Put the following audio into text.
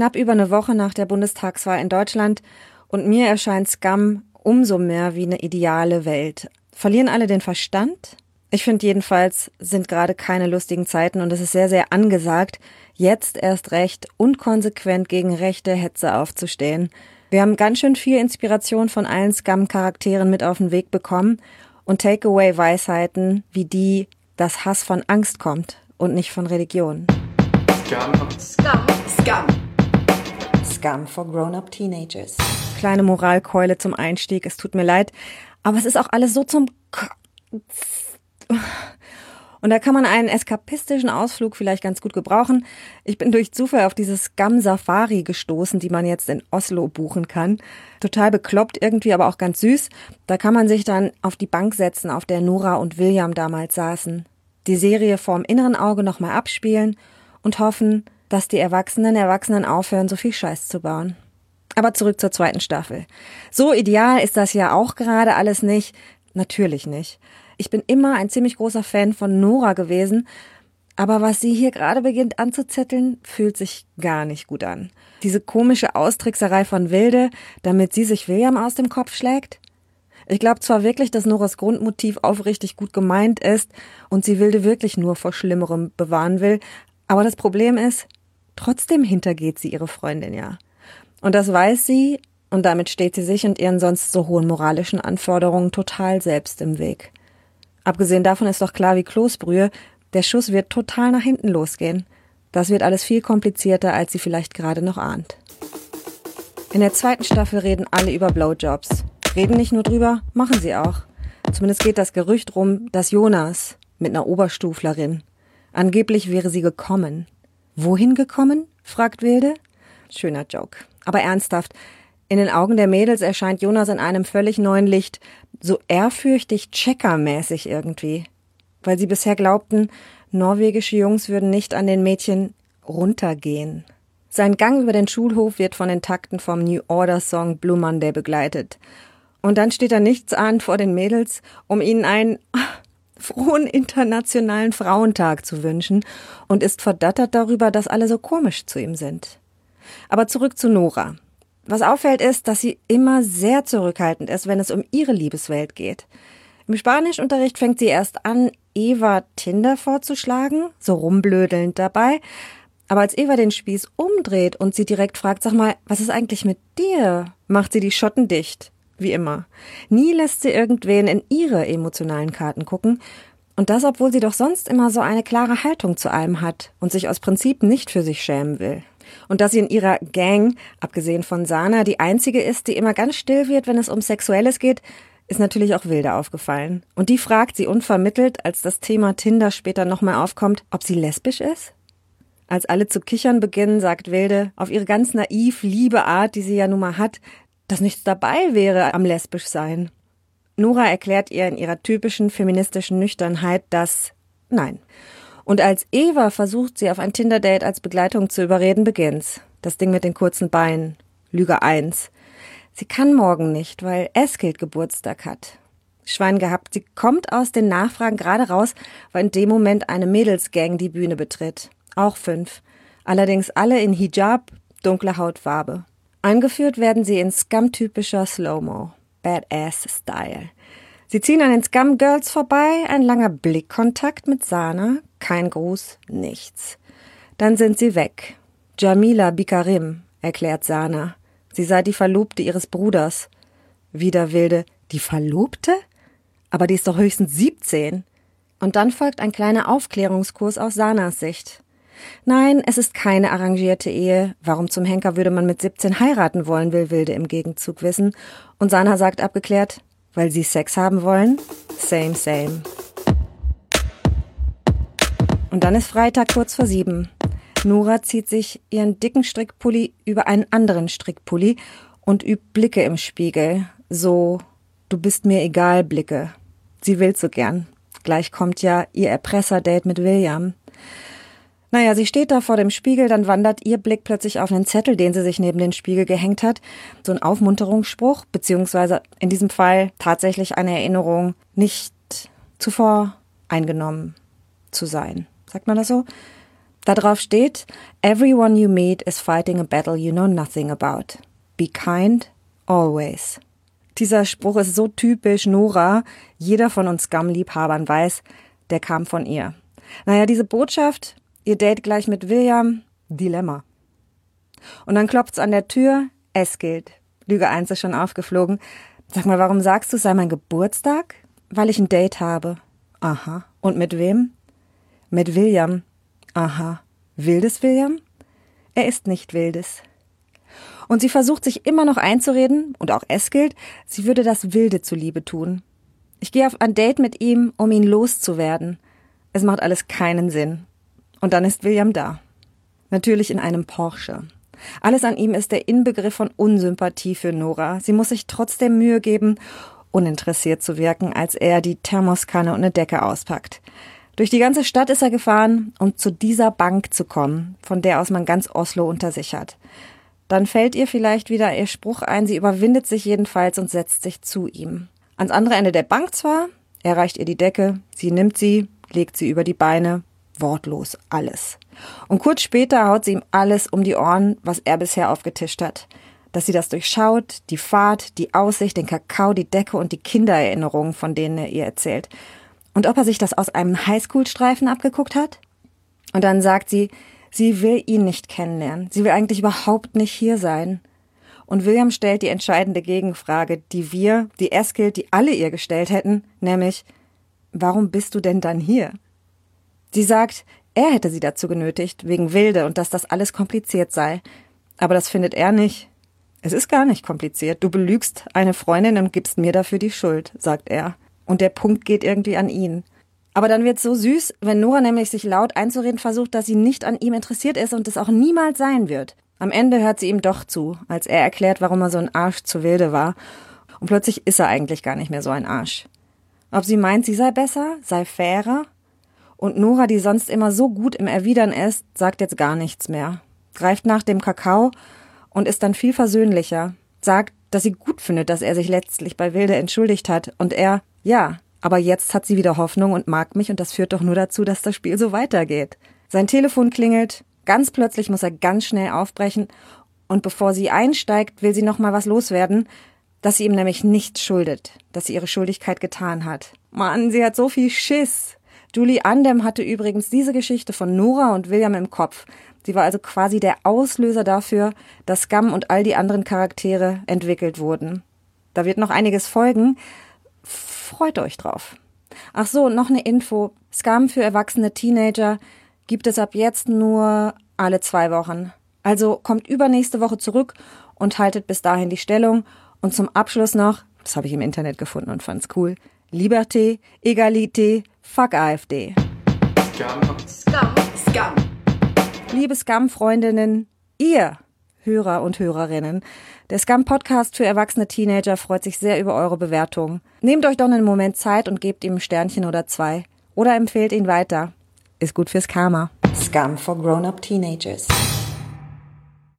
knapp über eine Woche nach der Bundestagswahl in Deutschland und mir erscheint Scum umso mehr wie eine ideale Welt. Verlieren alle den Verstand? Ich finde jedenfalls sind gerade keine lustigen Zeiten und es ist sehr, sehr angesagt, jetzt erst recht und konsequent gegen rechte Hetze aufzustehen. Wir haben ganz schön viel Inspiration von allen Scum-Charakteren mit auf den Weg bekommen und Takeaway-Weisheiten wie die, dass Hass von Angst kommt und nicht von Religion. Scum. Scum. Scum. Scum for grown-up teenagers. Kleine Moralkeule zum Einstieg, es tut mir leid, aber es ist auch alles so zum und da kann man einen eskapistischen Ausflug vielleicht ganz gut gebrauchen. Ich bin durch Zufall auf dieses Gam Safari gestoßen, die man jetzt in Oslo buchen kann. Total bekloppt irgendwie, aber auch ganz süß. Da kann man sich dann auf die Bank setzen, auf der Nora und William damals saßen. Die Serie vorm inneren Auge nochmal abspielen und hoffen, dass die Erwachsenen Erwachsenen aufhören, so viel Scheiß zu bauen. Aber zurück zur zweiten Staffel. So ideal ist das ja auch gerade alles nicht. Natürlich nicht. Ich bin immer ein ziemlich großer Fan von Nora gewesen, aber was sie hier gerade beginnt anzuzetteln, fühlt sich gar nicht gut an. Diese komische Austrickserei von Wilde, damit sie sich William aus dem Kopf schlägt? Ich glaube zwar wirklich, dass Noras Grundmotiv aufrichtig gut gemeint ist und sie Wilde wirklich nur vor Schlimmerem bewahren will, aber das Problem ist, trotzdem hintergeht sie ihre Freundin ja. Und das weiß sie, und damit steht sie sich und ihren sonst so hohen moralischen Anforderungen total selbst im Weg. Abgesehen davon ist doch klar wie Kloßbrühe, der Schuss wird total nach hinten losgehen. Das wird alles viel komplizierter, als sie vielleicht gerade noch ahnt. In der zweiten Staffel reden alle über Blowjobs. Reden nicht nur drüber, machen sie auch. Zumindest geht das Gerücht rum, dass Jonas mit einer Oberstuflerin. Angeblich wäre sie gekommen. Wohin gekommen? fragt Wilde. Schöner Joke. Aber ernsthaft, in den Augen der Mädels erscheint Jonas in einem völlig neuen Licht, so ehrfürchtig checkermäßig irgendwie. Weil sie bisher glaubten, norwegische Jungs würden nicht an den Mädchen runtergehen. Sein Gang über den Schulhof wird von den Takten vom New Order Song Blue Monday begleitet. Und dann steht er nichtsahnd vor den Mädels, um ihnen einen frohen internationalen Frauentag zu wünschen und ist verdattert darüber, dass alle so komisch zu ihm sind. Aber zurück zu Nora. Was auffällt ist, dass sie immer sehr zurückhaltend ist, wenn es um ihre Liebeswelt geht. Im Spanischunterricht fängt sie erst an, Eva Tinder vorzuschlagen, so rumblödelnd dabei. Aber als Eva den Spieß umdreht und sie direkt fragt, sag mal, was ist eigentlich mit dir? Macht sie die Schotten dicht. Wie immer. Nie lässt sie irgendwen in ihre emotionalen Karten gucken. Und das, obwohl sie doch sonst immer so eine klare Haltung zu allem hat und sich aus Prinzip nicht für sich schämen will. Und dass sie in ihrer Gang, abgesehen von Sana, die einzige ist, die immer ganz still wird, wenn es um Sexuelles geht, ist natürlich auch Wilde aufgefallen. Und die fragt sie unvermittelt, als das Thema Tinder später nochmal aufkommt, ob sie lesbisch ist? Als alle zu kichern beginnen, sagt Wilde, auf ihre ganz naiv liebe Art, die sie ja nun mal hat, dass nichts dabei wäre am lesbisch sein. Nora erklärt ihr in ihrer typischen feministischen Nüchternheit, dass nein. Und als Eva versucht, sie auf ein Tinder-Date als Begleitung zu überreden, beginnt's. Das Ding mit den kurzen Beinen. Lüge 1. Sie kann morgen nicht, weil Eskild Geburtstag hat. Schwein gehabt. Sie kommt aus den Nachfragen gerade raus, weil in dem Moment eine Mädelsgang die Bühne betritt. Auch fünf. Allerdings alle in Hijab, dunkler Hautfarbe. Eingeführt werden sie in Scum-typischer Slow-Mo. Badass-Style. Sie ziehen an den Scum Girls vorbei, ein langer Blickkontakt mit Sana, kein Gruß, nichts. Dann sind sie weg. Jamila Bikarim, erklärt Sana. Sie sei die Verlobte ihres Bruders. Wieder wilde, die Verlobte? Aber die ist doch höchstens 17. Und dann folgt ein kleiner Aufklärungskurs aus Sanas Sicht. Nein, es ist keine arrangierte Ehe. Warum zum Henker würde man mit 17 heiraten wollen, will Wilde im Gegenzug wissen. Und Sana sagt abgeklärt, weil sie Sex haben wollen? Same, same. Und dann ist Freitag kurz vor sieben. Nora zieht sich ihren dicken Strickpulli über einen anderen Strickpulli und übt Blicke im Spiegel. So, du bist mir egal, Blicke. Sie will so gern. Gleich kommt ja ihr Erpresser-Date mit William. Naja, sie steht da vor dem Spiegel, dann wandert ihr Blick plötzlich auf einen Zettel, den sie sich neben den Spiegel gehängt hat. So ein Aufmunterungsspruch, beziehungsweise in diesem Fall tatsächlich eine Erinnerung, nicht zuvor eingenommen zu sein. Sagt man das so? Da drauf steht, Everyone you meet is fighting a battle you know nothing about. Be kind, always. Dieser Spruch ist so typisch Nora. Jeder von uns Scum-Liebhabern weiß, der kam von ihr. Naja, diese Botschaft, ihr Date gleich mit William, Dilemma. Und dann klopft's an der Tür, es gilt. Lüge 1 ist schon aufgeflogen. Sag mal, warum sagst du, es sei mein Geburtstag? Weil ich ein Date habe. Aha. Und mit wem? Mit William. Aha. Wildes William? Er ist nicht wildes. Und sie versucht sich immer noch einzureden, und auch es gilt, sie würde das Wilde zuliebe tun. Ich gehe auf ein Date mit ihm, um ihn loszuwerden. Es macht alles keinen Sinn. Und dann ist William da. Natürlich in einem Porsche. Alles an ihm ist der Inbegriff von Unsympathie für Nora. Sie muss sich trotzdem Mühe geben, uninteressiert zu wirken, als er die Thermoskanne und eine Decke auspackt. Durch die ganze Stadt ist er gefahren, um zu dieser Bank zu kommen, von der aus man ganz Oslo unter sich hat. Dann fällt ihr vielleicht wieder ihr Spruch ein, sie überwindet sich jedenfalls und setzt sich zu ihm. Ans andere Ende der Bank zwar, er reicht ihr die Decke, sie nimmt sie, legt sie über die Beine, wortlos alles. Und kurz später haut sie ihm alles um die Ohren, was er bisher aufgetischt hat. Dass sie das durchschaut, die Fahrt, die Aussicht, den Kakao, die Decke und die Kindererinnerungen, von denen er ihr erzählt. Und ob er sich das aus einem Highschool-Streifen abgeguckt hat? Und dann sagt sie, sie will ihn nicht kennenlernen. Sie will eigentlich überhaupt nicht hier sein. Und William stellt die entscheidende Gegenfrage, die wir, die Eskild, die alle ihr gestellt hätten, nämlich, warum bist du denn dann hier? Sie sagt, er hätte sie dazu genötigt, wegen Wilde und dass das alles kompliziert sei. Aber das findet er nicht. Es ist gar nicht kompliziert. Du belügst eine Freundin und gibst mir dafür die Schuld, sagt er. Und der Punkt geht irgendwie an ihn. Aber dann wird's so süß, wenn Nora nämlich sich laut einzureden versucht, dass sie nicht an ihm interessiert ist und es auch niemals sein wird. Am Ende hört sie ihm doch zu, als er erklärt, warum er so ein Arsch zu wilde war. Und plötzlich ist er eigentlich gar nicht mehr so ein Arsch. Ob sie meint, sie sei besser, sei fairer, und Nora, die sonst immer so gut im Erwidern ist, sagt jetzt gar nichts mehr. Greift nach dem Kakao und ist dann viel versöhnlicher. Sagt, dass sie gut findet, dass er sich letztlich bei Wilde entschuldigt hat. Und er, ja, aber jetzt hat sie wieder Hoffnung und mag mich und das führt doch nur dazu, dass das Spiel so weitergeht. Sein Telefon klingelt, ganz plötzlich muss er ganz schnell aufbrechen und bevor sie einsteigt, will sie noch mal was loswerden, dass sie ihm nämlich nichts schuldet, dass sie ihre Schuldigkeit getan hat. Mann, sie hat so viel Schiss. Julie Andem hatte übrigens diese Geschichte von Nora und William im Kopf. Sie war also quasi der Auslöser dafür, dass Scum und all die anderen Charaktere entwickelt wurden. Da wird noch einiges folgen. Freut euch drauf. Ach so, noch eine Info. Scum für erwachsene Teenager gibt es ab jetzt nur alle zwei Wochen. Also kommt übernächste Woche zurück und haltet bis dahin die Stellung. Und zum Abschluss noch, das habe ich im Internet gefunden und fand's cool, Liberté, Egalité, Fuck AfD. Scum. Scum. Scum. Liebe Scum-Freundinnen, ihr Hörer und Hörerinnen, der Scum-Podcast für erwachsene Teenager freut sich sehr über eure Bewertung. Nehmt euch doch einen Moment Zeit und gebt ihm ein Sternchen oder zwei. Oder empfehlt ihn weiter. Ist gut fürs Karma. Scum for Grown-Up Teenagers.